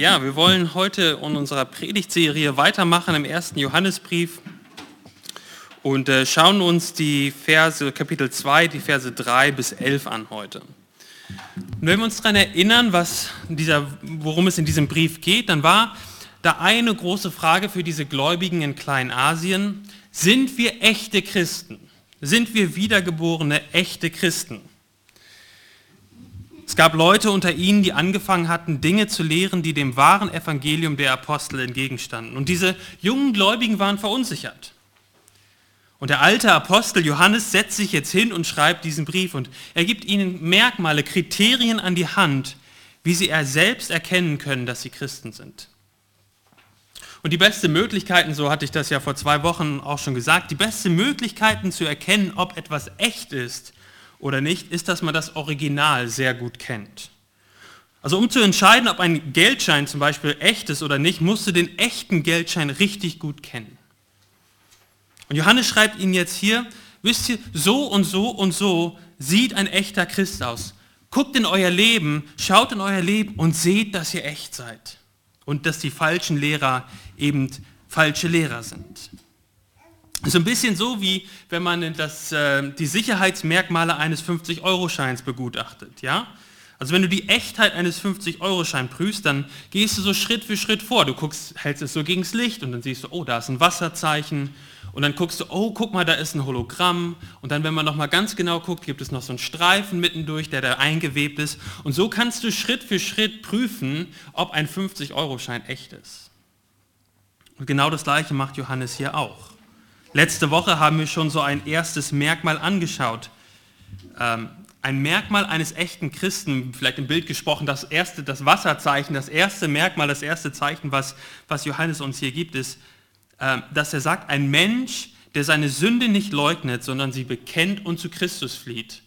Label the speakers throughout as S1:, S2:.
S1: Ja, wir wollen heute in unserer Predigtserie weitermachen im ersten Johannesbrief und äh, schauen uns die Verse, Kapitel 2, die Verse 3 bis 11 an heute. Und wenn wir uns daran erinnern, was dieser, worum es in diesem Brief geht, dann war da eine große Frage für diese Gläubigen in Kleinasien. Sind wir echte Christen? Sind wir wiedergeborene, echte Christen? Es gab Leute unter ihnen, die angefangen hatten, Dinge zu lehren, die dem wahren Evangelium der Apostel entgegenstanden. Und diese jungen Gläubigen waren verunsichert. Und der alte Apostel Johannes setzt sich jetzt hin und schreibt diesen Brief und er gibt ihnen Merkmale, Kriterien an die Hand, wie sie er selbst erkennen können, dass sie Christen sind. Und die beste Möglichkeiten, so hatte ich das ja vor zwei Wochen auch schon gesagt, die beste Möglichkeiten zu erkennen, ob etwas echt ist, oder nicht, ist, dass man das Original sehr gut kennt. Also um zu entscheiden, ob ein Geldschein zum Beispiel echt ist oder nicht, musst du den echten Geldschein richtig gut kennen. Und Johannes schreibt ihnen jetzt hier, wisst ihr, so und so und so sieht ein echter Christ aus. Guckt in euer Leben, schaut in euer Leben und seht, dass ihr echt seid. Und dass die falschen Lehrer eben falsche Lehrer sind. So ein bisschen so, wie wenn man das, äh, die Sicherheitsmerkmale eines 50-Euro-Scheins begutachtet. Ja? Also wenn du die Echtheit eines 50-Euro-Scheins prüfst, dann gehst du so Schritt für Schritt vor. Du guckst, hältst es so gegen das Licht und dann siehst du, oh, da ist ein Wasserzeichen. Und dann guckst du, oh, guck mal, da ist ein Hologramm. Und dann, wenn man nochmal ganz genau guckt, gibt es noch so einen Streifen mittendurch, der da eingewebt ist. Und so kannst du Schritt für Schritt prüfen, ob ein 50-Euro-Schein echt ist. Und genau das Gleiche macht Johannes hier auch. Letzte Woche haben wir schon so ein erstes Merkmal angeschaut. Ähm, ein Merkmal eines echten Christen, vielleicht im Bild gesprochen, das erste, das Wasserzeichen, das erste Merkmal, das erste Zeichen, was, was Johannes uns hier gibt, ist, äh, dass er sagt, ein Mensch, der seine Sünde nicht leugnet, sondern sie bekennt und zu Christus flieht,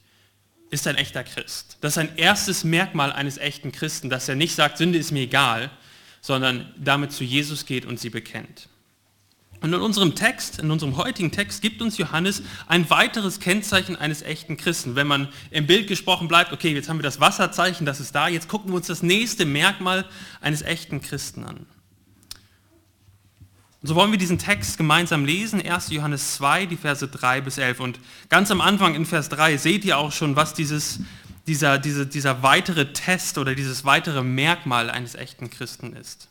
S1: ist ein echter Christ. Das ist ein erstes Merkmal eines echten Christen, dass er nicht sagt, Sünde ist mir egal, sondern damit zu Jesus geht und sie bekennt. Und in unserem Text, in unserem heutigen Text, gibt uns Johannes ein weiteres Kennzeichen eines echten Christen. Wenn man im Bild gesprochen bleibt, okay, jetzt haben wir das Wasserzeichen, das ist da, jetzt gucken wir uns das nächste Merkmal eines echten Christen an. So wollen wir diesen Text gemeinsam lesen, 1. Johannes 2, die Verse 3 bis 11. Und ganz am Anfang in Vers 3 seht ihr auch schon, was dieses, dieser, diese, dieser weitere Test oder dieses weitere Merkmal eines echten Christen ist.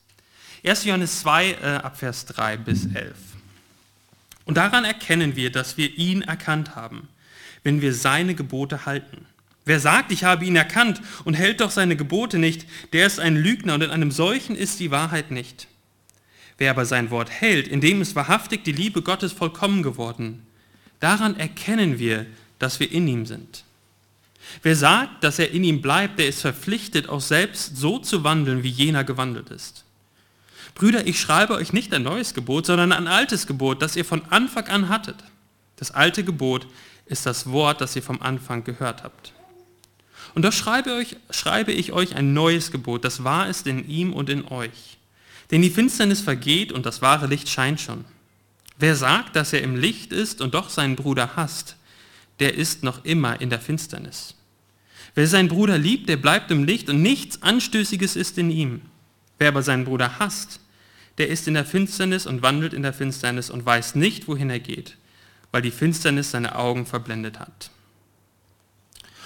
S1: 1. Johannes 2 äh, ab Vers 3 bis 11. Und daran erkennen wir, dass wir ihn erkannt haben, wenn wir seine Gebote halten. Wer sagt, ich habe ihn erkannt und hält doch seine Gebote nicht, der ist ein Lügner und in einem solchen ist die Wahrheit nicht. Wer aber sein Wort hält, in dem ist wahrhaftig die Liebe Gottes vollkommen geworden. Daran erkennen wir, dass wir in ihm sind. Wer sagt, dass er in ihm bleibt, der ist verpflichtet, auch selbst so zu wandeln, wie jener gewandelt ist. Brüder, ich schreibe euch nicht ein neues Gebot, sondern ein altes Gebot, das ihr von Anfang an hattet. Das alte Gebot ist das Wort, das ihr vom Anfang gehört habt. Und doch schreibe, euch, schreibe ich euch ein neues Gebot, das wahr ist in ihm und in euch. Denn die Finsternis vergeht und das wahre Licht scheint schon. Wer sagt, dass er im Licht ist und doch seinen Bruder hasst, der ist noch immer in der Finsternis. Wer seinen Bruder liebt, der bleibt im Licht und nichts Anstößiges ist in ihm. Wer aber seinen Bruder hasst, der ist in der Finsternis und wandelt in der Finsternis und weiß nicht, wohin er geht, weil die Finsternis seine Augen verblendet hat.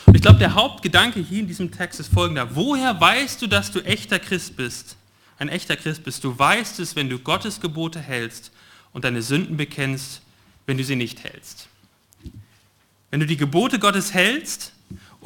S1: Und ich glaube, der Hauptgedanke hier in diesem Text ist folgender. Woher weißt du, dass du echter Christ bist? Ein echter Christ bist. Du weißt es, wenn du Gottes Gebote hältst und deine Sünden bekennst, wenn du sie nicht hältst. Wenn du die Gebote Gottes hältst,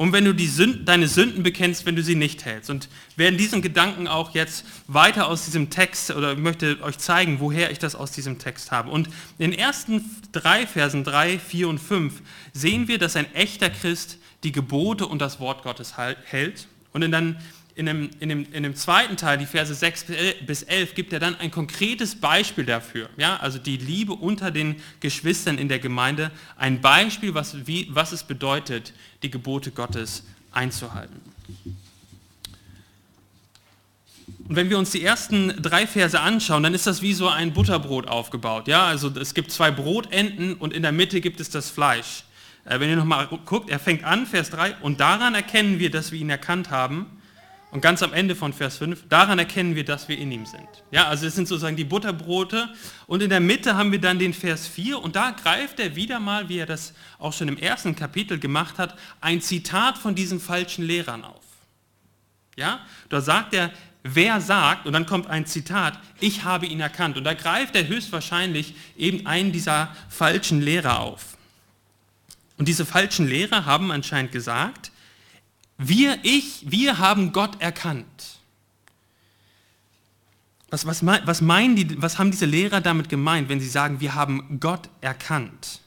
S1: und wenn du Sünden, deine Sünden bekennst, wenn du sie nicht hältst. Und werden diesen Gedanken auch jetzt weiter aus diesem Text oder möchte euch zeigen, woher ich das aus diesem Text habe. Und in den ersten drei Versen, drei, vier und fünf, sehen wir, dass ein echter Christ die Gebote und das Wort Gottes hält. Und dann in dem, in, dem, in dem zweiten Teil, die Verse 6 bis 11, gibt er dann ein konkretes Beispiel dafür. Ja, also die Liebe unter den Geschwistern in der Gemeinde, ein Beispiel, was, wie, was es bedeutet, die Gebote Gottes einzuhalten. Und wenn wir uns die ersten drei Verse anschauen, dann ist das wie so ein Butterbrot aufgebaut. Ja, also es gibt zwei Brotenden und in der Mitte gibt es das Fleisch. Äh, wenn ihr nochmal guckt, er fängt an, Vers 3, und daran erkennen wir, dass wir ihn erkannt haben, Und ganz am Ende von Vers 5, daran erkennen wir, dass wir in ihm sind. Ja, also es sind sozusagen die Butterbrote. Und in der Mitte haben wir dann den Vers 4 und da greift er wieder mal, wie er das auch schon im ersten Kapitel gemacht hat, ein Zitat von diesen falschen Lehrern auf. Ja, da sagt er, wer sagt, und dann kommt ein Zitat, ich habe ihn erkannt. Und da greift er höchstwahrscheinlich eben einen dieser falschen Lehrer auf. Und diese falschen Lehrer haben anscheinend gesagt, wir, ich, wir haben Gott erkannt. Was, was, was, meinen die, was haben diese Lehrer damit gemeint, wenn sie sagen, wir haben Gott erkannt?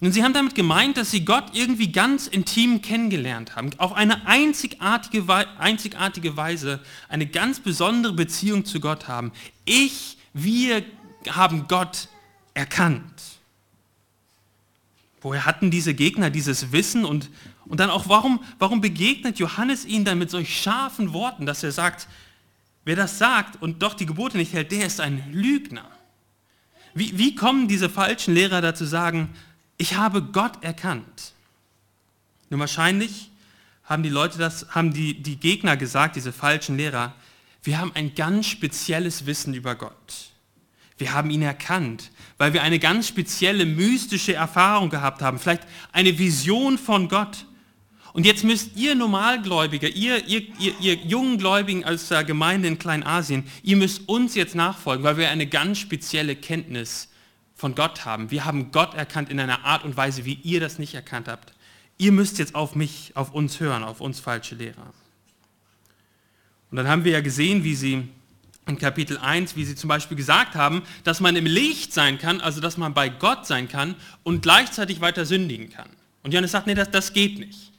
S1: Und sie haben damit gemeint, dass sie Gott irgendwie ganz intim kennengelernt haben, auf eine einzigartige, einzigartige Weise eine ganz besondere Beziehung zu Gott haben. Ich, wir haben Gott erkannt. Woher hatten diese Gegner dieses Wissen und und dann auch, warum, warum begegnet Johannes ihnen dann mit solch scharfen Worten, dass er sagt, wer das sagt und doch die Gebote nicht hält, der ist ein Lügner. Wie, wie kommen diese falschen Lehrer dazu sagen, ich habe Gott erkannt? Nun wahrscheinlich haben die Leute das, haben die, die Gegner gesagt, diese falschen Lehrer, wir haben ein ganz spezielles Wissen über Gott. Wir haben ihn erkannt, weil wir eine ganz spezielle mystische Erfahrung gehabt haben, vielleicht eine Vision von Gott. Und jetzt müsst ihr Normalgläubiger, ihr, ihr, ihr, ihr jungen Gläubigen als Gemeinde in Kleinasien, ihr müsst uns jetzt nachfolgen, weil wir eine ganz spezielle Kenntnis von Gott haben. Wir haben Gott erkannt in einer Art und Weise, wie ihr das nicht erkannt habt. Ihr müsst jetzt auf mich, auf uns hören, auf uns falsche Lehrer. Und dann haben wir ja gesehen, wie sie in Kapitel 1, wie sie zum Beispiel gesagt haben, dass man im Licht sein kann, also dass man bei Gott sein kann und gleichzeitig weiter sündigen kann. Und Johannes sagt, nee, das, das geht nicht.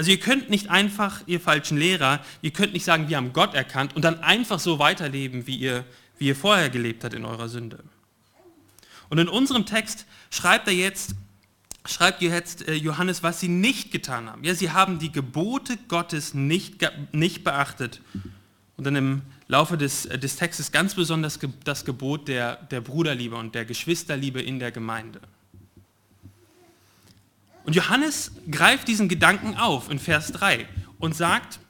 S1: Also ihr könnt nicht einfach, ihr falschen Lehrer, ihr könnt nicht sagen, wir haben Gott erkannt und dann einfach so weiterleben, wie ihr, wie ihr vorher gelebt habt in eurer Sünde. Und in unserem Text schreibt er jetzt, schreibt jetzt äh, Johannes, was sie nicht getan haben. Ja, sie haben die Gebote Gottes nicht, nicht beachtet. Und dann im Laufe des, äh, des Textes ganz besonders das Gebot der, der Bruderliebe und der Geschwisterliebe in der Gemeinde. Und Johannes greift diesen Gedanken auf in Vers 3 und sagt,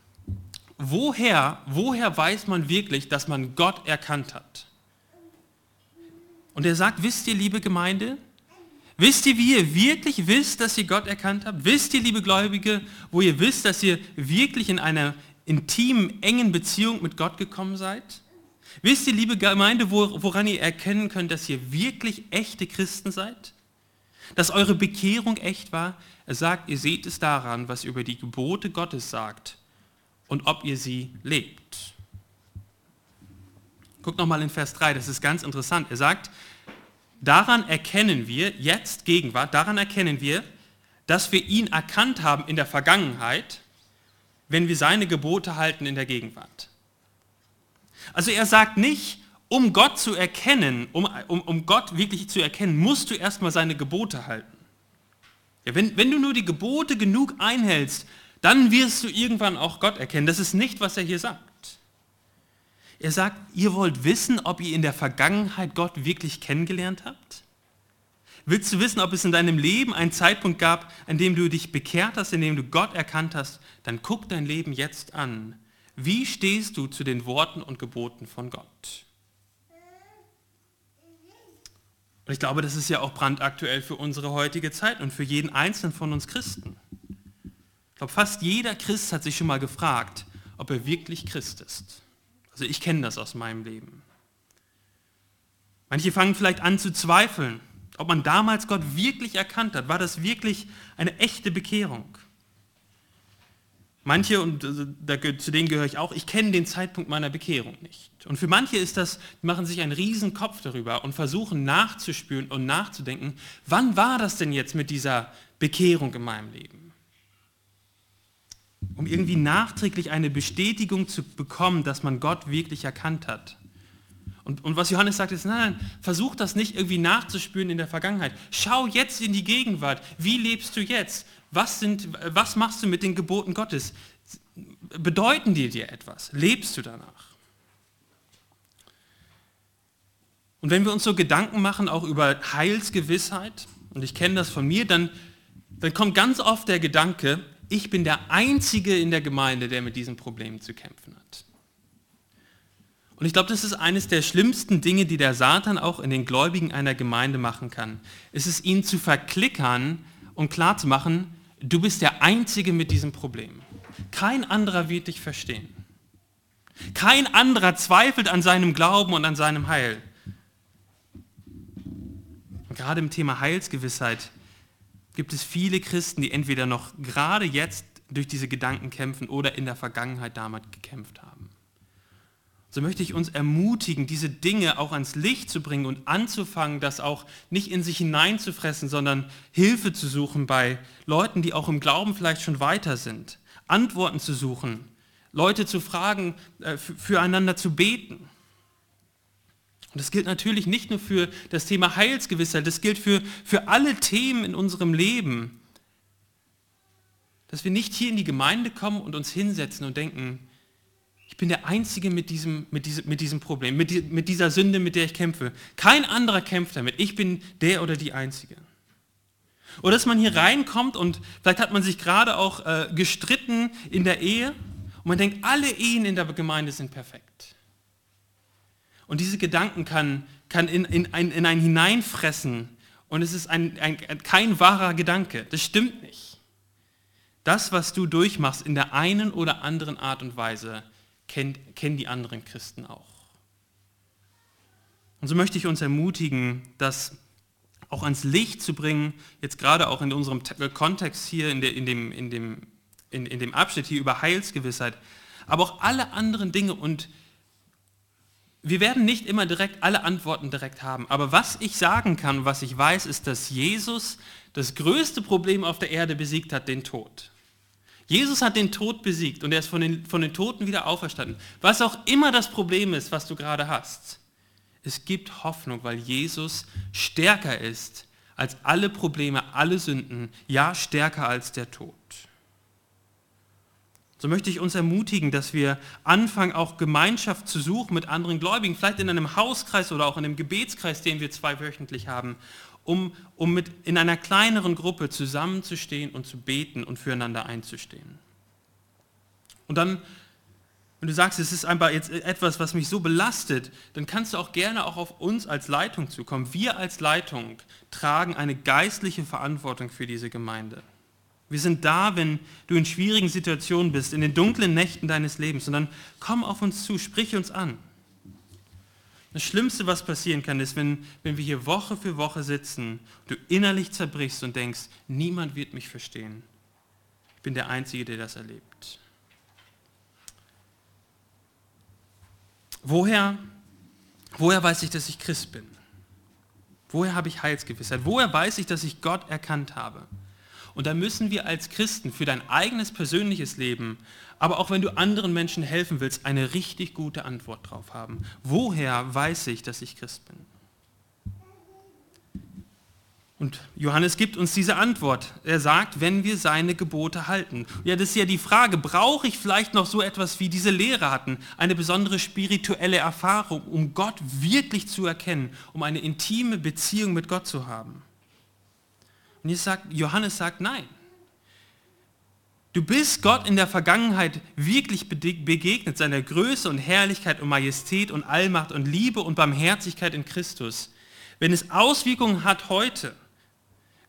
S1: woher, woher weiß man wirklich, dass man Gott erkannt hat? Und er sagt, wisst ihr, liebe Gemeinde, wisst ihr, wie ihr wirklich wisst, dass ihr Gott erkannt habt? Wisst ihr, liebe Gläubige, wo ihr wisst, dass ihr wirklich in einer intimen, engen Beziehung mit Gott gekommen seid? Wisst ihr, liebe Gemeinde, woran ihr erkennen könnt, dass ihr wirklich echte Christen seid? Dass eure Bekehrung echt war? Er sagt, ihr seht es daran, was über die Gebote Gottes sagt und ob ihr sie lebt. Guckt nochmal in Vers 3, das ist ganz interessant. Er sagt, daran erkennen wir, jetzt Gegenwart, daran erkennen wir, dass wir ihn erkannt haben in der Vergangenheit, wenn wir seine Gebote halten in der Gegenwart. Also er sagt nicht, um Gott zu erkennen, um, um, um Gott wirklich zu erkennen, musst du erstmal seine Gebote halten. Ja, wenn, wenn du nur die Gebote genug einhältst, dann wirst du irgendwann auch Gott erkennen. Das ist nicht, was er hier sagt. Er sagt, ihr wollt wissen, ob ihr in der Vergangenheit Gott wirklich kennengelernt habt? Willst du wissen, ob es in deinem Leben einen Zeitpunkt gab, an dem du dich bekehrt hast, in dem du Gott erkannt hast? Dann guck dein Leben jetzt an. Wie stehst du zu den Worten und Geboten von Gott? Und ich glaube, das ist ja auch brandaktuell für unsere heutige Zeit und für jeden einzelnen von uns Christen. Ich glaube, fast jeder Christ hat sich schon mal gefragt, ob er wirklich Christ ist. Also ich kenne das aus meinem Leben. Manche fangen vielleicht an zu zweifeln, ob man damals Gott wirklich erkannt hat. War das wirklich eine echte Bekehrung? Manche, und äh, zu denen gehöre ich auch, ich kenne den Zeitpunkt meiner Bekehrung nicht. Und für manche ist das, die machen sich einen riesen Kopf darüber und versuchen nachzuspüren und nachzudenken, wann war das denn jetzt mit dieser Bekehrung in meinem Leben? Um irgendwie nachträglich eine Bestätigung zu bekommen, dass man Gott wirklich erkannt hat. Und, und was Johannes sagt ist, nein, nein, versuch das nicht irgendwie nachzuspüren in der Vergangenheit. Schau jetzt in die Gegenwart. Wie lebst du jetzt? Was, sind, was machst du mit den Geboten Gottes? Bedeuten die dir etwas? Lebst du danach? Und wenn wir uns so Gedanken machen, auch über Heilsgewissheit, und ich kenne das von mir, dann, dann kommt ganz oft der Gedanke, ich bin der Einzige in der Gemeinde, der mit diesen Problemen zu kämpfen hat. Und ich glaube, das ist eines der schlimmsten Dinge, die der Satan auch in den Gläubigen einer Gemeinde machen kann. Es ist ihnen zu verklickern und klarzumachen, du bist der Einzige mit diesem Problem. Kein anderer wird dich verstehen. Kein anderer zweifelt an seinem Glauben und an seinem Heil. Und gerade im Thema Heilsgewissheit gibt es viele Christen, die entweder noch gerade jetzt durch diese Gedanken kämpfen oder in der Vergangenheit damit gekämpft haben. So möchte ich uns ermutigen, diese Dinge auch ans Licht zu bringen und anzufangen, das auch nicht in sich hineinzufressen, sondern Hilfe zu suchen bei Leuten, die auch im Glauben vielleicht schon weiter sind. Antworten zu suchen, Leute zu fragen, äh, füreinander zu beten. Und das gilt natürlich nicht nur für das Thema Heilsgewissheit, das gilt für, für alle Themen in unserem Leben. Dass wir nicht hier in die Gemeinde kommen und uns hinsetzen und denken, ich bin der Einzige mit diesem, mit diesem, mit diesem Problem, mit, die, mit dieser Sünde, mit der ich kämpfe. Kein anderer kämpft damit. Ich bin der oder die Einzige. Oder dass man hier reinkommt und vielleicht hat man sich gerade auch äh, gestritten in der Ehe und man denkt, alle Ehen in der Gemeinde sind perfekt. Und diese Gedanken kann, kann in, in, ein, in einen hineinfressen und es ist ein, ein, kein wahrer Gedanke. Das stimmt nicht. Das, was du durchmachst in der einen oder anderen Art und Weise, kennen, kennen die anderen Christen auch. Und so möchte ich uns ermutigen, das auch ans Licht zu bringen, jetzt gerade auch in unserem Kontext hier, in, der, in, dem, in, dem, in, in dem Abschnitt hier über Heilsgewissheit, aber auch alle anderen Dinge und wir werden nicht immer direkt alle Antworten direkt haben, aber was ich sagen kann, was ich weiß, ist, dass Jesus das größte Problem auf der Erde besiegt hat, den Tod. Jesus hat den Tod besiegt und er ist von den, von den Toten wieder auferstanden. Was auch immer das Problem ist, was du gerade hast, es gibt Hoffnung, weil Jesus stärker ist als alle Probleme, alle Sünden, ja stärker als der Tod. So möchte ich uns ermutigen, dass wir anfangen, auch Gemeinschaft zu suchen mit anderen Gläubigen, vielleicht in einem Hauskreis oder auch in einem Gebetskreis, den wir zweiwöchentlich haben, um, um mit in einer kleineren Gruppe zusammenzustehen und zu beten und füreinander einzustehen. Und dann, wenn du sagst, es ist einfach jetzt etwas, was mich so belastet, dann kannst du auch gerne auch auf uns als Leitung zukommen. Wir als Leitung tragen eine geistliche Verantwortung für diese Gemeinde. Wir sind da, wenn du in schwierigen Situationen bist, in den dunklen Nächten deines Lebens. Und dann komm auf uns zu, sprich uns an. Das Schlimmste, was passieren kann, ist, wenn, wenn wir hier Woche für Woche sitzen, du innerlich zerbrichst und denkst, niemand wird mich verstehen. Ich bin der Einzige, der das erlebt. Woher, woher weiß ich, dass ich Christ bin? Woher habe ich Heilsgewissheit? Woher weiß ich, dass ich Gott erkannt habe? Und da müssen wir als Christen für dein eigenes persönliches Leben, aber auch wenn du anderen Menschen helfen willst, eine richtig gute Antwort drauf haben. Woher weiß ich, dass ich Christ bin? Und Johannes gibt uns diese Antwort. Er sagt, wenn wir seine Gebote halten. Ja, das ist ja die Frage, brauche ich vielleicht noch so etwas wie diese Lehre hatten, eine besondere spirituelle Erfahrung, um Gott wirklich zu erkennen, um eine intime Beziehung mit Gott zu haben? Und sagt, Johannes sagt, nein. Du bist Gott in der Vergangenheit wirklich begegnet, seiner Größe und Herrlichkeit und Majestät und Allmacht und Liebe und Barmherzigkeit in Christus. Wenn es Auswirkungen hat heute,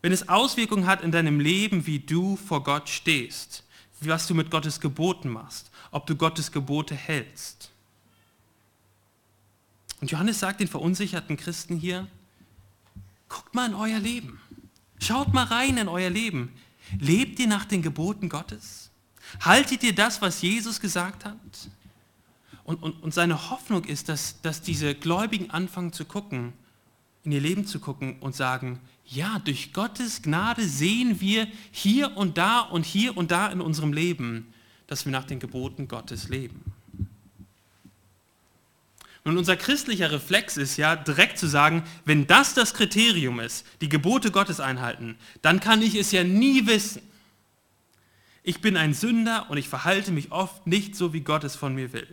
S1: wenn es Auswirkungen hat in deinem Leben, wie du vor Gott stehst, was du mit Gottes Geboten machst, ob du Gottes Gebote hältst. Und Johannes sagt den verunsicherten Christen hier, guckt mal in euer Leben. Schaut mal rein in euer Leben. Lebt ihr nach den Geboten Gottes? Haltet ihr das, was Jesus gesagt hat? Und, und, und seine Hoffnung ist, dass, dass diese Gläubigen anfangen zu gucken, in ihr Leben zu gucken und sagen, ja, durch Gottes Gnade sehen wir hier und da und hier und da in unserem Leben, dass wir nach den Geboten Gottes leben. Und unser christlicher Reflex ist ja direkt zu sagen, wenn das das Kriterium ist, die Gebote Gottes einhalten, dann kann ich es ja nie wissen. Ich bin ein Sünder und ich verhalte mich oft nicht so, wie Gott es von mir will.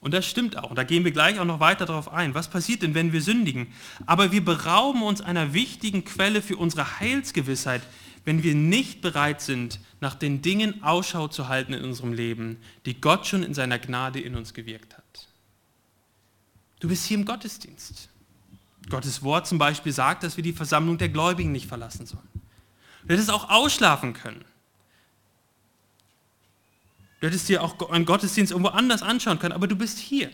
S1: Und das stimmt auch. Und da gehen wir gleich auch noch weiter darauf ein. Was passiert denn, wenn wir sündigen? Aber wir berauben uns einer wichtigen Quelle für unsere Heilsgewissheit, wenn wir nicht bereit sind, nach den Dingen Ausschau zu halten in unserem Leben, die Gott schon in seiner Gnade in uns gewirkt hat. Du bist hier im Gottesdienst. Gottes Wort zum Beispiel sagt, dass wir die Versammlung der Gläubigen nicht verlassen sollen. Du hättest auch ausschlafen können. Du hättest dir auch einen Gottesdienst irgendwo anders anschauen können, aber du bist hier.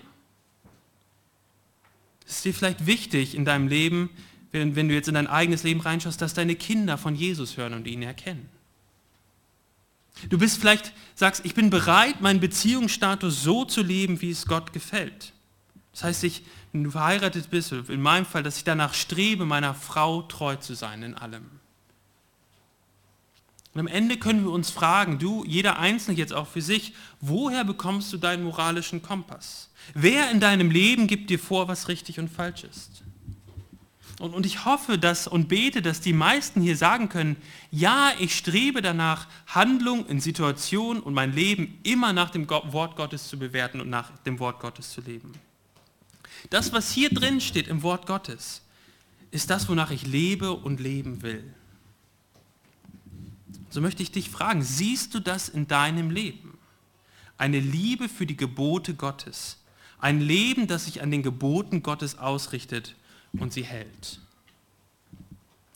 S1: Es ist dir vielleicht wichtig in deinem Leben, wenn, wenn du jetzt in dein eigenes Leben reinschaust, dass deine Kinder von Jesus hören und ihn erkennen. Du bist vielleicht, sagst, ich bin bereit, meinen Beziehungsstatus so zu leben, wie es Gott gefällt. Das heißt, ich, wenn du verheiratet bist, in meinem Fall, dass ich danach strebe, meiner Frau treu zu sein in allem. Und am Ende können wir uns fragen, du, jeder Einzelne jetzt auch für sich, woher bekommst du deinen moralischen Kompass? Wer in deinem Leben gibt dir vor, was richtig und falsch ist? Und, und ich hoffe dass, und bete, dass die meisten hier sagen können, ja, ich strebe danach, Handlung in Situationen und mein Leben immer nach dem Wort Gottes zu bewerten und nach dem Wort Gottes zu leben. Das, was hier drin steht im Wort Gottes, ist das, wonach ich lebe und leben will. So möchte ich dich fragen, siehst du das in deinem Leben? Eine Liebe für die Gebote Gottes. Ein Leben, das sich an den Geboten Gottes ausrichtet und sie hält.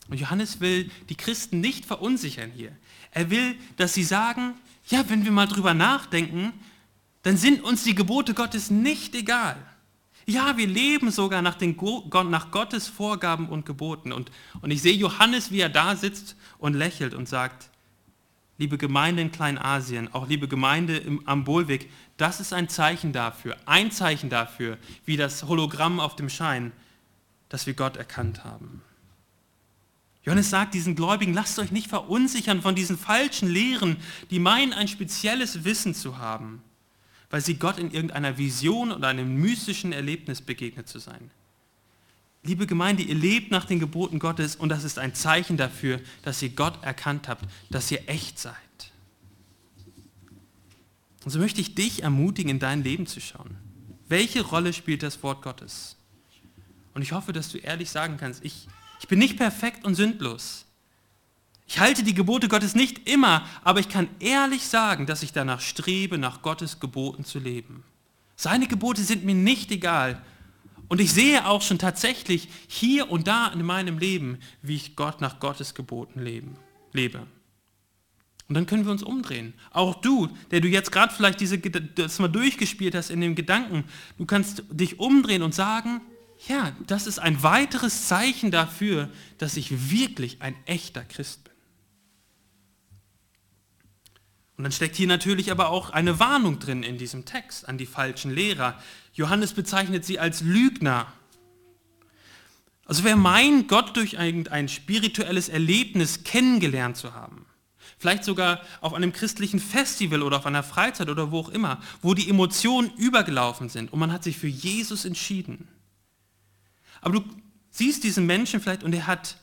S1: Und Johannes will die Christen nicht verunsichern hier. Er will, dass sie sagen, ja, wenn wir mal drüber nachdenken, dann sind uns die Gebote Gottes nicht egal. Ja, wir leben sogar nach, den, nach Gottes Vorgaben und Geboten. Und, und ich sehe Johannes, wie er da sitzt und lächelt und sagt, liebe Gemeinde in Kleinasien, auch liebe Gemeinde im, am Bolweg, das ist ein Zeichen dafür, ein Zeichen dafür, wie das Hologramm auf dem Schein, dass wir Gott erkannt haben. Johannes sagt diesen Gläubigen, lasst euch nicht verunsichern von diesen falschen Lehren, die meinen, ein spezielles Wissen zu haben, weil sie Gott in irgendeiner Vision oder einem mystischen Erlebnis begegnet zu sein. Liebe Gemeinde, ihr lebt nach den Geboten Gottes und das ist ein Zeichen dafür, dass ihr Gott erkannt habt, dass ihr echt seid. Und so möchte ich dich ermutigen, in dein Leben zu schauen. Welche Rolle spielt das Wort Gottes? Und ich hoffe, dass du ehrlich sagen kannst, ich, ich bin nicht perfekt und sündlos. Ich halte die Gebote Gottes nicht immer, aber ich kann ehrlich sagen, dass ich danach strebe, nach Gottes Geboten zu leben. Seine Gebote sind mir nicht egal. Und ich sehe auch schon tatsächlich hier und da in meinem Leben, wie ich Gott nach Gottes Geboten leben, lebe. Und dann können wir uns umdrehen. Auch du, der du jetzt gerade vielleicht diese, das mal durchgespielt hast in dem Gedanken, du kannst dich umdrehen und sagen, ja, das ist ein weiteres Zeichen dafür, dass ich wirklich ein echter Christ bin. Und dann steckt hier natürlich aber auch eine Warnung drin in diesem Text an die falschen Lehrer. Johannes bezeichnet sie als Lügner. Also wer meint, Gott durch ein, ein spirituelles Erlebnis kennengelernt zu haben, vielleicht sogar auf einem christlichen Festival oder auf einer Freizeit oder wo auch immer, wo die Emotionen übergelaufen sind und man hat sich für Jesus entschieden, aber du siehst diesen Menschen vielleicht und er hat,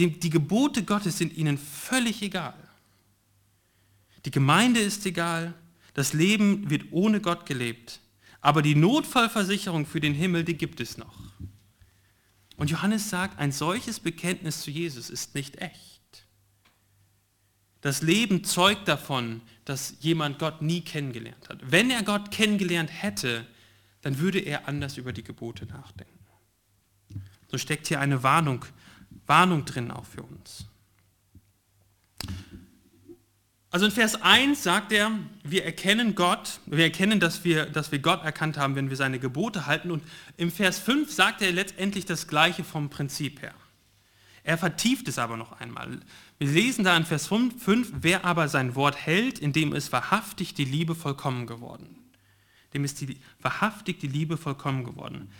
S1: die Gebote Gottes sind ihnen völlig egal. Die Gemeinde ist egal, das Leben wird ohne Gott gelebt, aber die Notfallversicherung für den Himmel, die gibt es noch. Und Johannes sagt, ein solches Bekenntnis zu Jesus ist nicht echt. Das Leben zeugt davon, dass jemand Gott nie kennengelernt hat. Wenn er Gott kennengelernt hätte, dann würde er anders über die Gebote nachdenken. So steckt hier eine Warnung, Warnung drin auch für uns. Also in Vers 1 sagt er, wir erkennen Gott, wir erkennen, dass wir, dass wir Gott erkannt haben, wenn wir seine Gebote halten. Und im Vers 5 sagt er letztendlich das Gleiche vom Prinzip her. Er vertieft es aber noch einmal. Wir lesen da in Vers 5, 5 wer aber sein Wort hält, in dem ist wahrhaftig die Liebe vollkommen geworden. Dem ist die, wahrhaftig die Liebe vollkommen geworden.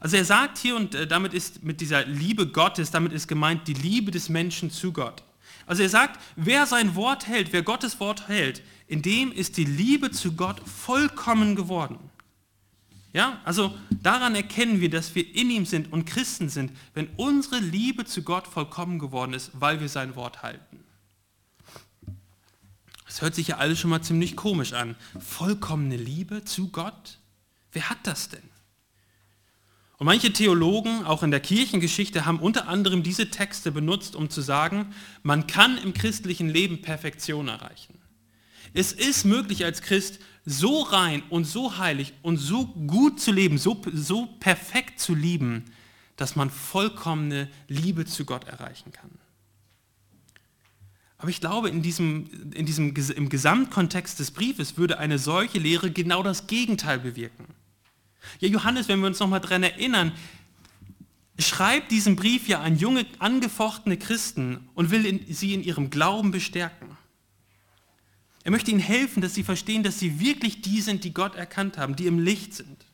S1: Also er sagt hier, und äh, damit ist mit dieser Liebe Gottes, damit ist gemeint die Liebe des Menschen zu Gott. Also er sagt, wer sein Wort hält, wer Gottes Wort hält, in dem ist die Liebe zu Gott vollkommen geworden. Ja, also daran erkennen wir, dass wir in ihm sind und Christen sind, wenn unsere Liebe zu Gott vollkommen geworden ist, weil wir sein Wort halten. Das hört sich ja alles schon mal ziemlich komisch an. Vollkommene Liebe zu Gott? Wer hat das denn? Und manche Theologen, auch in der Kirchengeschichte, haben unter anderem diese Texte benutzt, um zu sagen, man kann im christlichen Leben Perfektion erreichen. Es ist möglich als Christ so rein und so heilig und so gut zu leben, so, so perfekt zu lieben, dass man vollkommene Liebe zu Gott erreichen kann. Aber ich glaube, in diesem, in diesem, im Gesamtkontext des Briefes würde eine solche Lehre genau das Gegenteil bewirken. Ja, Johannes, wenn wir uns nochmal daran erinnern, schreibt diesen Brief ja an junge, angefochtene Christen und will in, sie in ihrem Glauben bestärken. Er möchte ihnen helfen, dass sie verstehen, dass sie wirklich die sind, die Gott erkannt haben, die im Licht sind.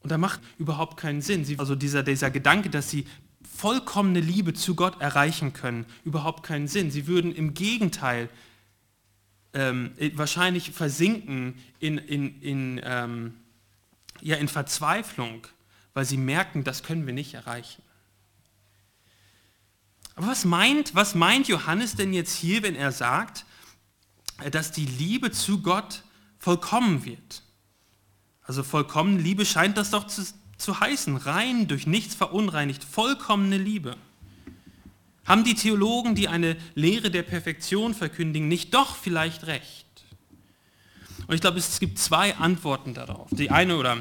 S1: Und da macht überhaupt keinen Sinn. also dieser, dieser Gedanke, dass sie vollkommene Liebe zu Gott erreichen können, überhaupt keinen Sinn. Sie würden im Gegenteil ähm, wahrscheinlich versinken in, in, in, ähm, ja, in Verzweiflung, weil sie merken, das können wir nicht erreichen. Aber was meint, was meint Johannes denn jetzt hier, wenn er sagt, dass die Liebe zu Gott vollkommen wird? Also vollkommene Liebe scheint das doch zu, zu heißen, rein, durch nichts verunreinigt, vollkommene Liebe. Haben die Theologen, die eine Lehre der Perfektion verkündigen, nicht doch vielleicht recht? Und ich glaube, es gibt zwei Antworten darauf. Die eine oder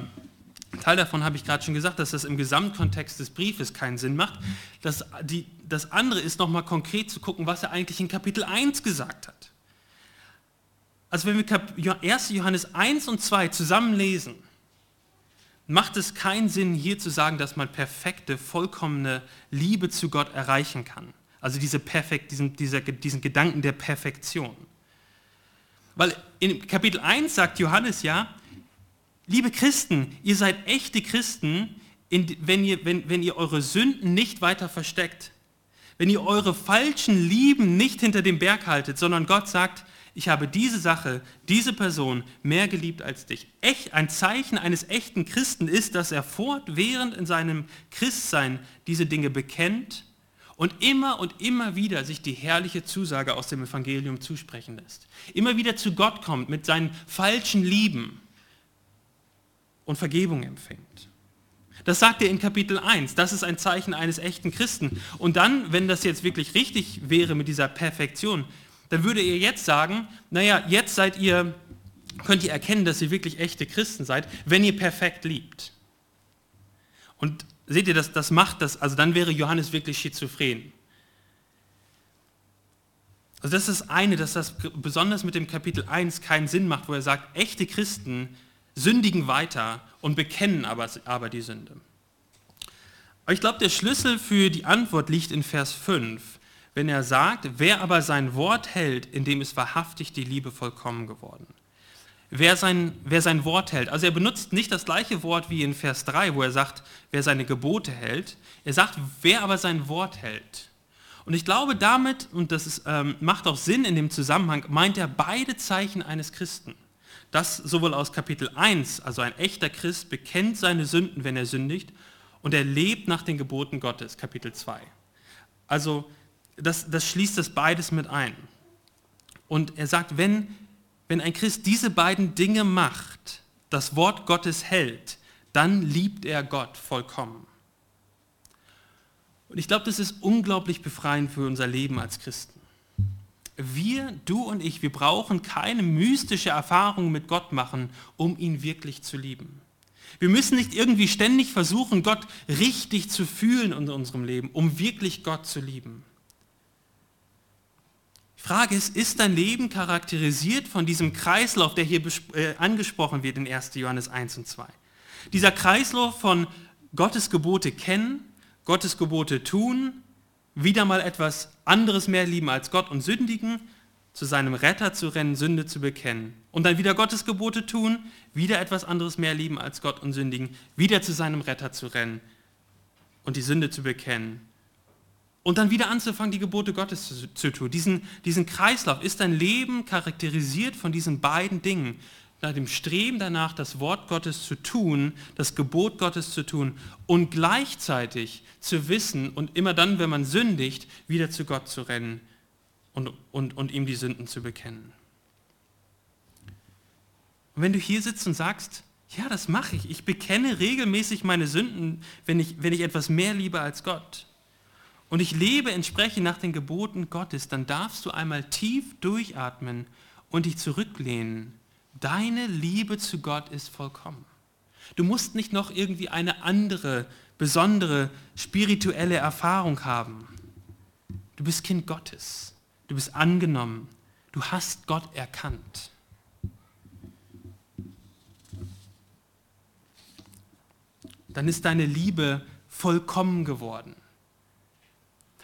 S1: Teil davon habe ich gerade schon gesagt, dass das im Gesamtkontext des Briefes keinen Sinn macht. Das, die, das andere ist nochmal konkret zu gucken, was er eigentlich in Kapitel 1 gesagt hat. Also wenn wir 1. Johannes 1 und 2 zusammen lesen, macht es keinen Sinn, hier zu sagen, dass man perfekte, vollkommene Liebe zu Gott erreichen kann. Also diese Perfekt, diesen, dieser, diesen Gedanken der Perfektion. Weil in Kapitel 1 sagt Johannes ja, liebe Christen, ihr seid echte Christen, wenn, ihr, wenn, wenn ihr eure Sünden nicht weiter versteckt. Wenn ihr eure falschen Lieben nicht hinter dem Berg haltet, sondern Gott sagt, ich habe diese Sache, diese Person mehr geliebt als dich. Echt, ein Zeichen eines echten Christen ist, dass er fortwährend in seinem Christsein diese Dinge bekennt und immer und immer wieder sich die herrliche Zusage aus dem Evangelium zusprechen lässt. Immer wieder zu Gott kommt mit seinen falschen Lieben und Vergebung empfängt. Das sagt er in Kapitel 1. Das ist ein Zeichen eines echten Christen. Und dann, wenn das jetzt wirklich richtig wäre mit dieser Perfektion, dann würde ihr jetzt sagen, naja, jetzt seid ihr, könnt ihr erkennen, dass ihr wirklich echte Christen seid, wenn ihr perfekt liebt. Und seht ihr, das, das macht das, also dann wäre Johannes wirklich schizophren. Also das ist eine, dass das besonders mit dem Kapitel 1 keinen Sinn macht, wo er sagt, echte Christen sündigen weiter und bekennen aber, aber die Sünde. Aber ich glaube, der Schlüssel für die Antwort liegt in Vers 5 wenn er sagt, wer aber sein Wort hält, in dem ist wahrhaftig die Liebe vollkommen geworden. Wer sein, wer sein Wort hält, also er benutzt nicht das gleiche Wort wie in Vers 3, wo er sagt, wer seine Gebote hält. Er sagt, wer aber sein Wort hält. Und ich glaube damit, und das ist, ähm, macht auch Sinn in dem Zusammenhang, meint er beide Zeichen eines Christen. Das sowohl aus Kapitel 1, also ein echter Christ bekennt seine Sünden, wenn er sündigt, und er lebt nach den Geboten Gottes, Kapitel 2. Also das, das schließt das beides mit ein. Und er sagt, wenn, wenn ein Christ diese beiden Dinge macht, das Wort Gottes hält, dann liebt er Gott vollkommen. Und ich glaube, das ist unglaublich befreiend für unser Leben als Christen. Wir, du und ich, wir brauchen keine mystische Erfahrung mit Gott machen, um ihn wirklich zu lieben. Wir müssen nicht irgendwie ständig versuchen, Gott richtig zu fühlen in unserem Leben, um wirklich Gott zu lieben. Frage ist, ist dein Leben charakterisiert von diesem Kreislauf, der hier äh, angesprochen wird in 1. Johannes 1 und 2? Dieser Kreislauf von Gottes Gebote kennen, Gottes Gebote tun, wieder mal etwas anderes mehr lieben als Gott und sündigen, zu seinem Retter zu rennen, Sünde zu bekennen. Und dann wieder Gottes Gebote tun, wieder etwas anderes mehr lieben als Gott und sündigen, wieder zu seinem Retter zu rennen und die Sünde zu bekennen und dann wieder anzufangen, die Gebote Gottes zu, zu tun. Diesen, diesen Kreislauf ist dein Leben charakterisiert von diesen beiden Dingen. Nach dem Streben danach, das Wort Gottes zu tun, das Gebot Gottes zu tun und gleichzeitig zu wissen und immer dann, wenn man sündigt, wieder zu Gott zu rennen und, und, und ihm die Sünden zu bekennen. Und wenn du hier sitzt und sagst, Ja, das mache ich. Ich bekenne regelmäßig meine Sünden, wenn ich, wenn ich etwas mehr liebe als Gott. Und ich lebe entsprechend nach den Geboten Gottes, dann darfst du einmal tief durchatmen und dich zurücklehnen. Deine Liebe zu Gott ist vollkommen. Du musst nicht noch irgendwie eine andere, besondere spirituelle Erfahrung haben. Du bist Kind Gottes. Du bist angenommen. Du hast Gott erkannt. Dann ist deine Liebe vollkommen geworden.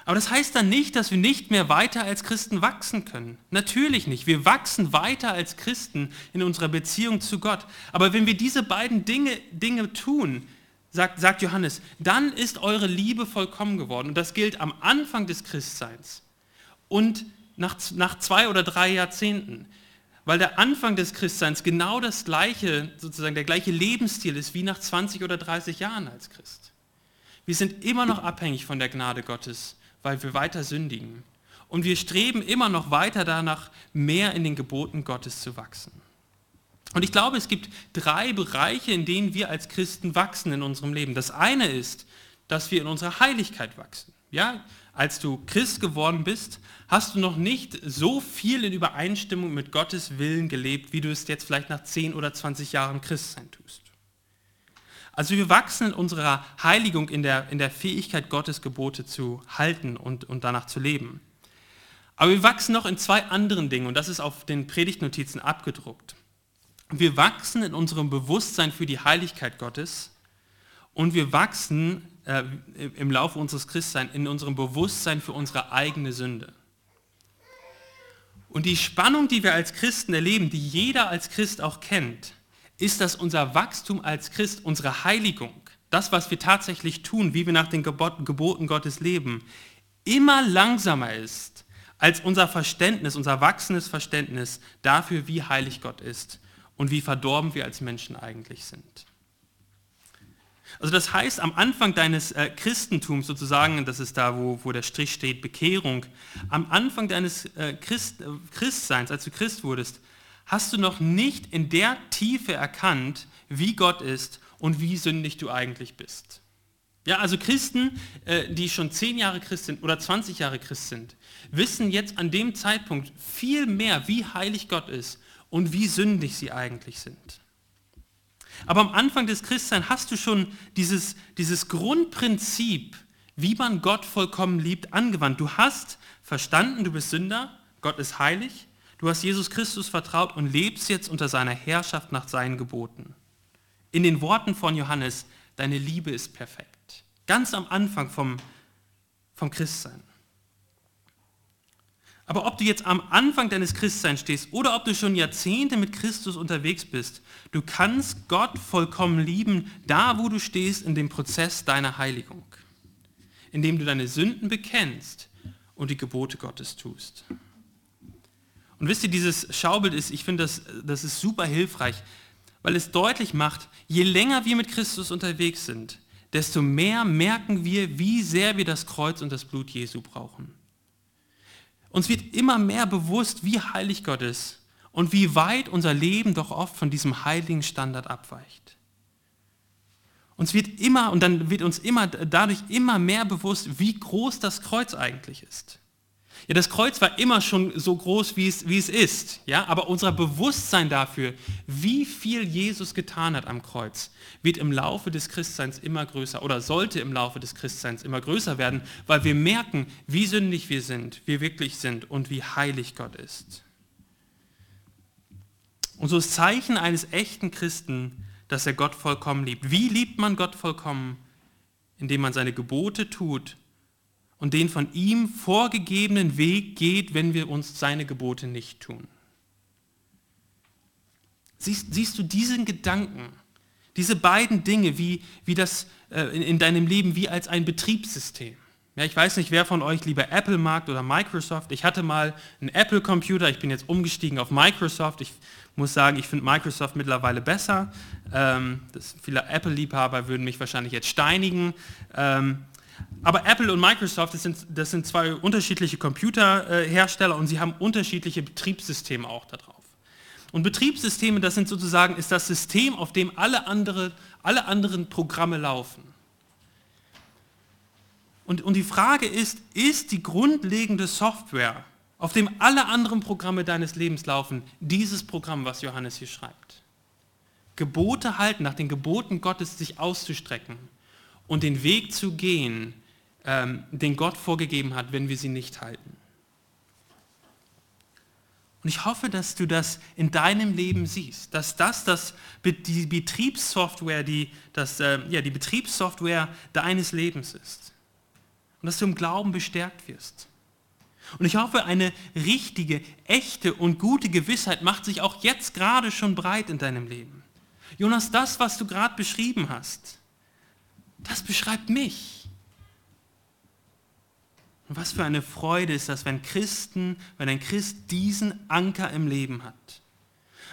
S1: Aber das heißt dann nicht, dass wir nicht mehr weiter als Christen wachsen können. Natürlich nicht. Wir wachsen weiter als Christen in unserer Beziehung zu Gott. Aber wenn wir diese beiden Dinge, Dinge tun, sagt, sagt Johannes, dann ist eure Liebe vollkommen geworden. Und das gilt am Anfang des Christseins und nach, nach zwei oder drei Jahrzehnten. Weil der Anfang des Christseins genau das gleiche, sozusagen der gleiche Lebensstil ist wie nach 20 oder 30 Jahren als Christ. Wir sind immer noch abhängig von der Gnade Gottes weil wir weiter sündigen. Und wir streben immer noch weiter danach, mehr in den Geboten Gottes zu wachsen. Und ich glaube, es gibt drei Bereiche, in denen wir als Christen wachsen in unserem Leben. Das eine ist, dass wir in unserer Heiligkeit wachsen. Ja, als du Christ geworden bist, hast du noch nicht so viel in Übereinstimmung mit Gottes Willen gelebt, wie du es jetzt vielleicht nach 10 oder 20 Jahren Christsein tust. Also wir wachsen in unserer Heiligung, in der, in der Fähigkeit, Gottes Gebote zu halten und, und danach zu leben. Aber wir wachsen noch in zwei anderen Dingen und das ist auf den Predigtnotizen abgedruckt. Wir wachsen in unserem Bewusstsein für die Heiligkeit Gottes und wir wachsen äh, im Laufe unseres Christseins in unserem Bewusstsein für unsere eigene Sünde. Und die Spannung, die wir als Christen erleben, die jeder als Christ auch kennt, ist, dass unser Wachstum als Christ, unsere Heiligung, das, was wir tatsächlich tun, wie wir nach den Geboten Gottes leben, immer langsamer ist als unser Verständnis, unser wachsendes Verständnis dafür, wie heilig Gott ist und wie verdorben wir als Menschen eigentlich sind. Also das heißt, am Anfang deines äh, Christentums sozusagen, das ist da, wo, wo der Strich steht, Bekehrung, am Anfang deines äh, Christ, äh, Christseins, als du Christ wurdest, hast du noch nicht in der Tiefe erkannt, wie Gott ist und wie sündig du eigentlich bist. Ja, also Christen, äh, die schon 10 Jahre Christ sind oder 20 Jahre Christ sind, wissen jetzt an dem Zeitpunkt viel mehr, wie heilig Gott ist und wie sündig sie eigentlich sind. Aber am Anfang des Christseins hast du schon dieses, dieses Grundprinzip, wie man Gott vollkommen liebt, angewandt. Du hast verstanden, du bist Sünder, Gott ist heilig Du hast Jesus Christus vertraut und lebst jetzt unter seiner Herrschaft nach seinen Geboten. In den Worten von Johannes, deine Liebe ist perfekt. Ganz am Anfang vom, vom Christsein. Aber ob du jetzt am Anfang deines Christseins stehst oder ob du schon Jahrzehnte mit Christus unterwegs bist, du kannst Gott vollkommen lieben, da wo du stehst in dem Prozess deiner Heiligung, indem du deine Sünden bekennst und die Gebote Gottes tust. Und wisst ihr, dieses Schaubild ist, ich finde, das, das ist super hilfreich, weil es deutlich macht, je länger wir mit Christus unterwegs sind, desto mehr merken wir, wie sehr wir das Kreuz und das Blut Jesu brauchen. Uns wird immer mehr bewusst, wie heilig Gott ist und wie weit unser Leben doch oft von diesem heiligen Standard abweicht. Uns wird immer, und dann wird uns immer dadurch immer mehr bewusst, wie groß das Kreuz eigentlich ist. Ja, das Kreuz war immer schon so groß, wie es, wie es ist. Ja, aber unser Bewusstsein dafür, wie viel Jesus getan hat am Kreuz, wird im Laufe des Christseins immer größer oder sollte im Laufe des Christseins immer größer werden, weil wir merken, wie sündig wir sind, wir wirklich sind und wie heilig Gott ist. Und so ist Zeichen eines echten Christen, dass er Gott vollkommen liebt. Wie liebt man Gott vollkommen? Indem man seine Gebote tut und den von ihm vorgegebenen Weg geht, wenn wir uns seine Gebote nicht tun. Siehst, siehst du diesen Gedanken, diese beiden Dinge, wie, wie das äh, in, in deinem Leben wie als ein Betriebssystem? Ja, ich weiß nicht, wer von euch lieber Apple mag oder Microsoft. Ich hatte mal einen Apple-Computer, ich bin jetzt umgestiegen auf Microsoft. Ich muss sagen, ich finde Microsoft mittlerweile besser. Ähm, das, viele Apple-Liebhaber würden mich wahrscheinlich jetzt steinigen. Ähm, aber Apple und Microsoft, das sind, das sind zwei unterschiedliche Computerhersteller und sie haben unterschiedliche Betriebssysteme auch darauf. Und Betriebssysteme, das sind sozusagen, ist das System, auf dem alle, andere, alle anderen Programme laufen. Und, und die Frage ist, ist die grundlegende Software, auf dem alle anderen Programme deines Lebens laufen, dieses Programm, was Johannes hier schreibt? Gebote halten, nach den Geboten Gottes sich auszustrecken und den Weg zu gehen, ähm, den Gott vorgegeben hat, wenn wir sie nicht halten. Und ich hoffe, dass du das in deinem Leben siehst, dass das, das die Betriebssoftware, die, das, äh, ja, die Betriebssoftware deines Lebens ist. Und dass du im Glauben bestärkt wirst. Und ich hoffe, eine richtige, echte und gute Gewissheit macht sich auch jetzt gerade schon breit in deinem Leben. Jonas, das, was du gerade beschrieben hast, das beschreibt mich. Und was für eine Freude ist das, wenn Christen, wenn ein Christ diesen Anker im Leben hat.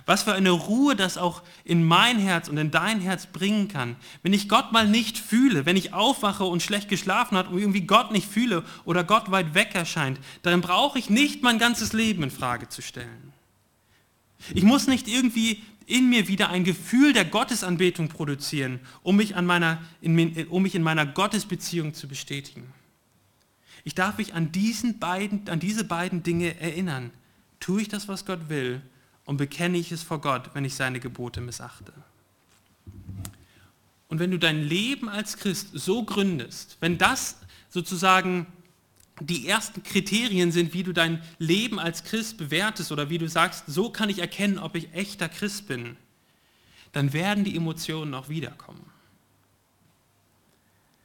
S1: Was für eine Ruhe das auch in mein Herz und in dein Herz bringen kann. Wenn ich Gott mal nicht fühle, wenn ich aufwache und schlecht geschlafen habe und irgendwie Gott nicht fühle oder Gott weit weg erscheint, dann brauche ich nicht mein ganzes Leben in Frage zu stellen. Ich muss nicht irgendwie in mir wieder ein Gefühl der Gottesanbetung produzieren, um mich, an meiner, in, um mich in meiner Gottesbeziehung zu bestätigen. Ich darf mich an, diesen beiden, an diese beiden Dinge erinnern. Tue ich das, was Gott will und bekenne ich es vor Gott, wenn ich seine Gebote missachte. Und wenn du dein Leben als Christ so gründest, wenn das sozusagen die ersten Kriterien sind, wie du dein Leben als Christ bewertest oder wie du sagst, so kann ich erkennen, ob ich echter Christ bin, dann werden die Emotionen auch wiederkommen.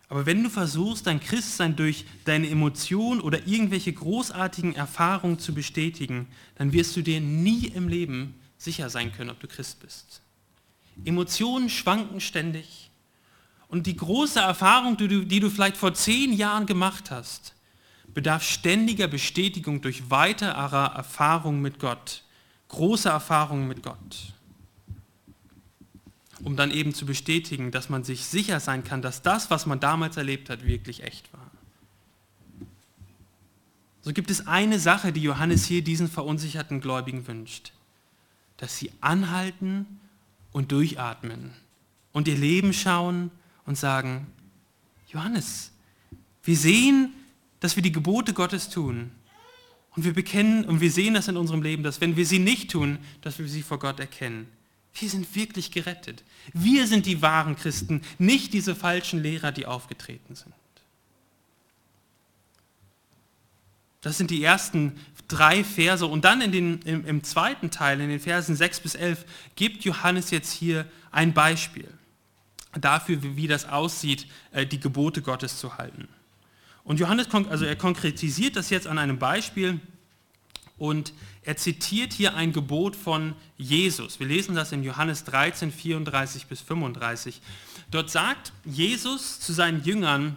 S1: Aber wenn du versuchst, dein Christsein durch deine Emotionen oder irgendwelche großartigen Erfahrungen zu bestätigen, dann wirst du dir nie im Leben sicher sein können, ob du Christ bist. Emotionen schwanken ständig. Und die große Erfahrung, die du, die du vielleicht vor zehn Jahren gemacht hast, bedarf ständiger Bestätigung durch weitere Erfahrung mit Gott, große Erfahrungen mit Gott um dann eben zu bestätigen, dass man sich sicher sein kann, dass das, was man damals erlebt hat, wirklich echt war. So gibt es eine Sache, die Johannes hier diesen verunsicherten Gläubigen wünscht, dass sie anhalten und durchatmen und ihr Leben schauen und sagen, Johannes, wir sehen, dass wir die Gebote Gottes tun und wir bekennen und wir sehen das in unserem Leben, dass wenn wir sie nicht tun, dass wir sie vor Gott erkennen. Wir sind wirklich gerettet. Wir sind die wahren Christen, nicht diese falschen Lehrer, die aufgetreten sind. Das sind die ersten drei Verse. Und dann in den, im, im zweiten Teil, in den Versen 6 bis 11, gibt Johannes jetzt hier ein Beispiel dafür, wie, das aussieht, äh, die Gebote Gottes zu halten. Und Johannes, also er konkretisiert das jetzt an einem Beispiel und er zitiert hier ein Gebot von Jesus. Wir lesen das in Johannes 13, 34 bis 35. Dort sagt Jesus zu seinen Jüngern,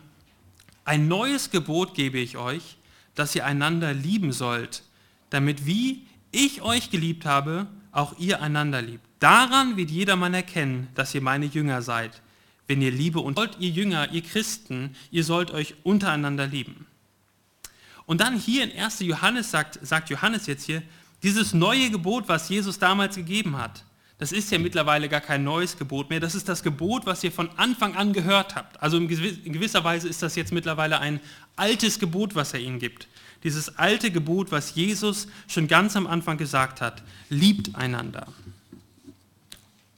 S1: ein neues Gebot gebe ich euch, dass ihr einander lieben sollt, damit wie ich euch geliebt habe, auch ihr einander liebt. Daran wird jedermann erkennen, dass ihr meine Jünger seid, wenn ihr Liebe und sollt ihr Jünger, ihr Christen, ihr sollt euch untereinander lieben. Und dann hier in 1. Johannes sagt, sagt Johannes jetzt hier, dieses neue Gebot, was Jesus damals gegeben hat, das ist ja mittlerweile gar kein neues Gebot mehr. Das ist das Gebot, was ihr von Anfang an gehört habt. Also in gewisser Weise ist das jetzt mittlerweile ein altes Gebot, was er ihnen gibt. Dieses alte Gebot, was Jesus schon ganz am Anfang gesagt hat, liebt einander.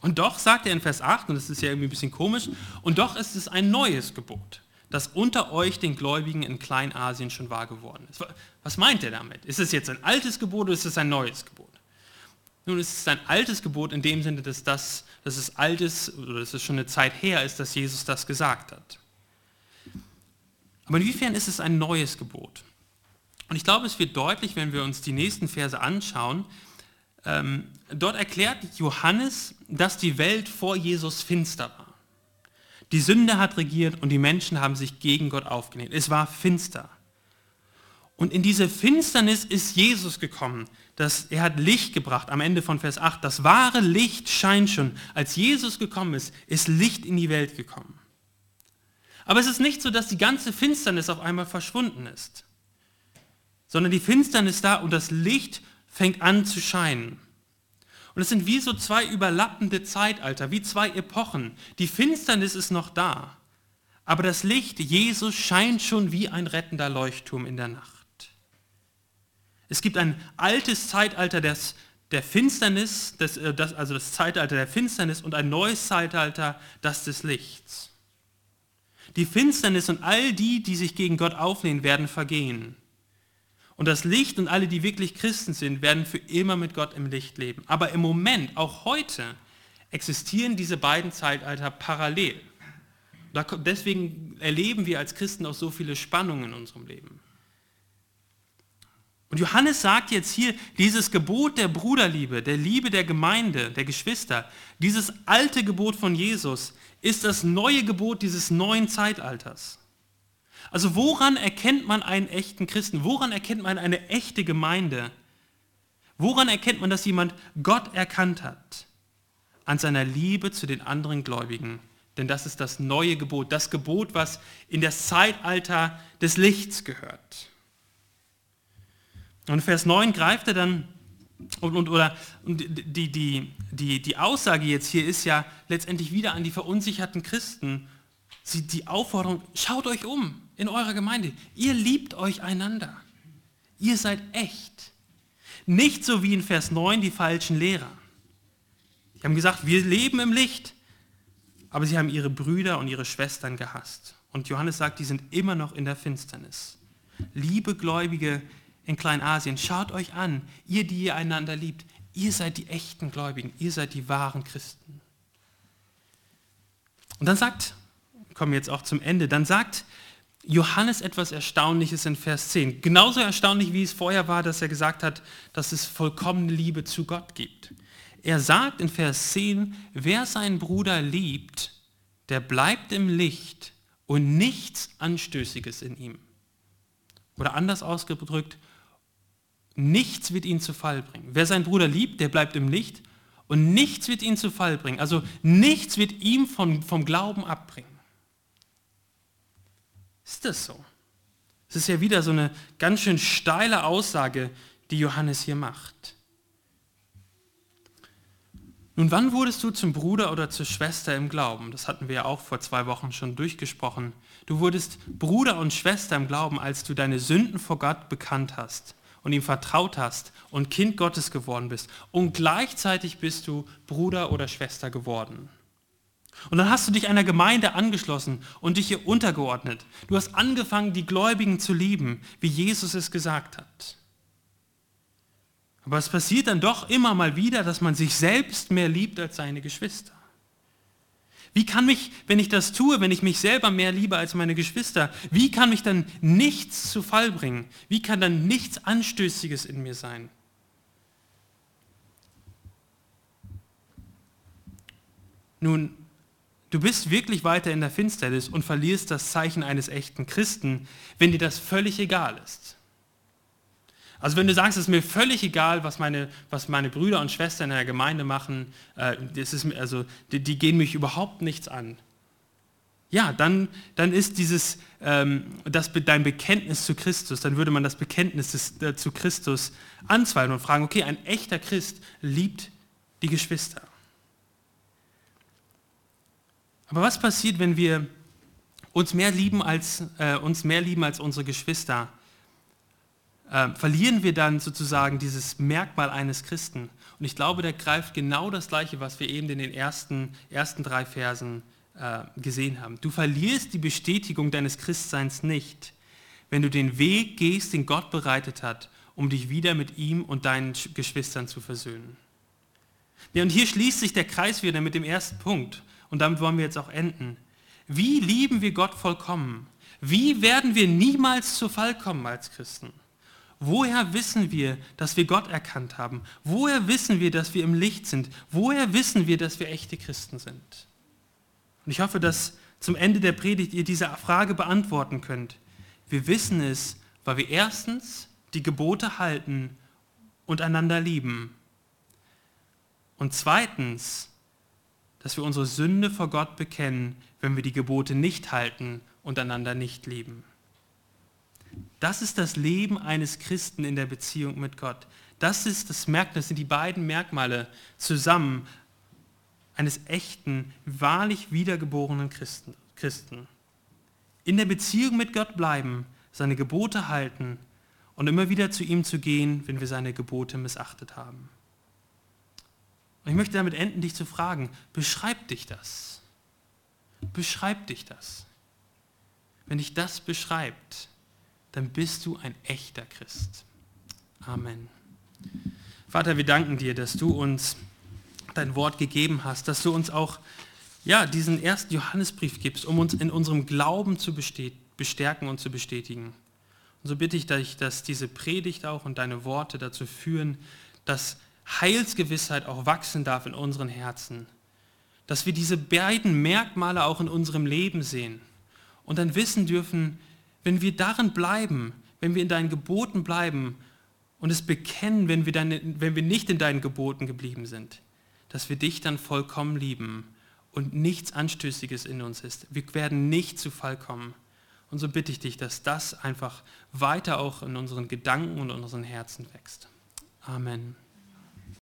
S1: Und doch sagt er in Vers 8, und das ist ja irgendwie ein bisschen komisch, und doch ist es ein neues Gebot das unter euch den Gläubigen in Kleinasien schon wahr geworden ist. Was meint er damit? Ist es jetzt ein altes Gebot oder ist es ein neues Gebot? Nun, es ist ein altes Gebot in dem Sinne, dass, das, dass es altes oder dass es schon eine Zeit her ist, dass Jesus das gesagt hat. Aber inwiefern ist es ein neues Gebot? Und ich glaube, es wird deutlich, wenn wir uns die nächsten Verse anschauen. Ähm, dort erklärt Johannes, dass die Welt vor Jesus finster war. Die Sünde hat regiert und die Menschen haben sich gegen Gott aufgelehnt. Es war finster. Und in diese Finsternis ist Jesus gekommen. Das, er hat Licht gebracht am Ende von Vers 8. Das wahre Licht scheint schon. Als Jesus gekommen ist, ist Licht in die Welt gekommen. Aber es ist nicht so, dass die ganze Finsternis auf einmal verschwunden ist, sondern die Finsternis da und das Licht fängt an zu scheinen. Und es sind wie so zwei überlappende Zeitalter, wie zwei Epochen. Die Finsternis ist noch da, aber das Licht Jesus scheint schon wie ein rettender Leuchtturm in der Nacht. Es gibt ein altes Zeitalter des, der Finsternis, des, äh, das, also das Zeitalter der Finsternis und ein neues Zeitalter, das des Lichts. Die Finsternis und all die, die sich gegen Gott auflehnen, werden vergehen. Und das Licht und alle, die wirklich Christen sind, werden für immer mit Gott im Licht leben. Aber im Moment, auch heute, existieren diese beiden Zeitalter parallel. Deswegen erleben wir als Christen auch so viele Spannungen in unserem Leben. Und Johannes sagt jetzt hier, dieses Gebot der Bruderliebe, der Liebe der Gemeinde, der Geschwister, dieses alte Gebot von Jesus ist das neue Gebot dieses neuen Zeitalters. Also woran erkennt man einen echten Christen? Woran erkennt man eine echte Gemeinde? Woran erkennt man, dass jemand Gott erkannt hat? An seiner Liebe zu den anderen Gläubigen. Denn das ist das neue Gebot, das Gebot, was in das Zeitalter des Lichts gehört. Und Vers 9 greift er dann, und, und, oder, und die, die, die, die Aussage jetzt hier ist ja letztendlich wieder an die verunsicherten Christen, sie, die Aufforderung, schaut euch um in eurer Gemeinde. Ihr liebt euch einander. Ihr seid echt. Nicht so wie in Vers 9 die falschen Lehrer. Die haben gesagt, wir leben im Licht, aber sie haben ihre Brüder und ihre Schwestern gehasst. Und Johannes sagt, die sind immer noch in der Finsternis. Liebe Gläubige in Kleinasien, schaut euch an, ihr, die ihr einander liebt, ihr seid die echten Gläubigen, ihr seid die wahren Christen. Und dann sagt, kommen jetzt auch zum Ende, dann sagt Johannes etwas Erstaunliches in Vers 10. Genauso erstaunlich, wie es vorher war, dass er gesagt hat, dass es vollkommene Liebe zu Gott gibt. Er sagt in Vers 10, wer seinen Bruder liebt, der bleibt im Licht und nichts Anstößiges in ihm. Oder anders ausgedrückt, nichts wird ihn zu Fall bringen. Wer seinen Bruder liebt, der bleibt im Licht und nichts wird ihn zu Fall bringen. Also nichts wird ihm vom, vom Glauben abbringen. Ist das so? Es ist ja wieder so eine ganz schön steile Aussage, die Johannes hier macht. Nun, wann wurdest du zum Bruder oder zur Schwester im Glauben? Das hatten wir ja auch vor zwei Wochen schon durchgesprochen. Du wurdest Bruder und Schwester im Glauben, als du deine Sünden vor Gott bekannt hast und ihm vertraut hast und Kind Gottes geworden bist. Und gleichzeitig bist du Bruder oder Schwester geworden. Und dann hast du dich einer Gemeinde angeschlossen und dich ihr untergeordnet. Du hast angefangen, die Gläubigen zu lieben, wie Jesus es gesagt hat. Aber es passiert dann doch immer mal wieder, dass man sich selbst mehr liebt als seine Geschwister. Wie kann mich, wenn ich das tue, wenn ich mich selber mehr liebe als meine Geschwister, wie kann mich dann nichts zu Fall bringen? Wie kann dann nichts Anstößiges in mir sein? Nun, Du bist wirklich weiter in der Finsternis und verlierst das Zeichen eines echten Christen, wenn dir das völlig egal ist. Also wenn du sagst, es ist mir völlig egal, was meine, was meine Brüder und Schwestern in der Gemeinde machen, äh, das ist, also, die, die, gehen mich überhaupt nichts an. Ja, dann, dann ist dieses, ähm, das, dein Bekenntnis zu Christus, dann würde man das Bekenntnis des, äh, zu Christus anzweifeln und fragen, okay, ein echter Christ liebt die Geschwister. Aber was passiert, wenn wir uns mehr lieben als, äh, uns mehr lieben als unsere Geschwister? Äh, verlieren wir dann sozusagen dieses Merkmal eines Christen? Und ich glaube, der greift genau das Gleiche, was wir eben in den ersten, ersten drei Versen äh, gesehen haben. Du verlierst die Bestätigung deines Christseins nicht, wenn du den Weg gehst, den Gott bereitet hat, um dich wieder mit ihm und deinen Geschwistern zu versöhnen. Ja, und hier schließt sich der Kreis wieder mit dem ersten Punkt und damit wollen wir jetzt auch enden. Wie lieben wir Gott vollkommen? Wie werden wir niemals zu Fall kommen als Christen? Woher wissen wir, dass wir Gott erkannt haben? Woher wissen wir, dass wir im Licht sind? Woher wissen wir, dass wir echte Christen sind? Und ich hoffe, dass zum Ende der Predigt ihr diese Frage beantworten könnt. Wir wissen es, weil wir erstens die Gebote halten und einander lieben. Und zweitens, dass wir unsere Sünde vor Gott bekennen, wenn wir die Gebote nicht halten und einander nicht lieben. Das ist das Leben eines Christen in der Beziehung mit Gott. Das ist das Merkmal, das sind die beiden Merkmale zusammen eines echten, wahrlich wiedergeborenen Christen. Christen. In der Beziehung mit Gott bleiben, seine Gebote halten und immer wieder zu ihm zu gehen, wenn wir seine Gebote missachtet haben. Und ich möchte damit enden, dich zu fragen, beschreibt dich das? Beschreibt dich das? Wenn dich das beschreibt, dann bist du ein echter Christ. Amen. Vater, wir danken dir, dass du uns dein Wort gegeben hast, dass du uns auch ja, diesen ersten Johannesbrief gibst, um uns in unserem Glauben zu bestärken und zu bestätigen. Und so bitte ich dich, dass diese Predigt auch und deine Worte dazu führen, dass Heilsgewissheit auch wachsen darf in unseren Herzen. Dass wir diese beiden Merkmale auch in unserem Leben sehen und dann wissen dürfen, wenn wir darin bleiben, wenn wir in deinen Geboten bleiben und es bekennen, wenn wir, deine, wenn wir nicht in deinen Geboten geblieben sind, dass wir dich dann vollkommen lieben und nichts Anstößiges in uns ist. Wir werden nicht zu Fall kommen. Und so bitte ich dich, dass das einfach weiter auch in unseren Gedanken und unseren Herzen wächst. Amen.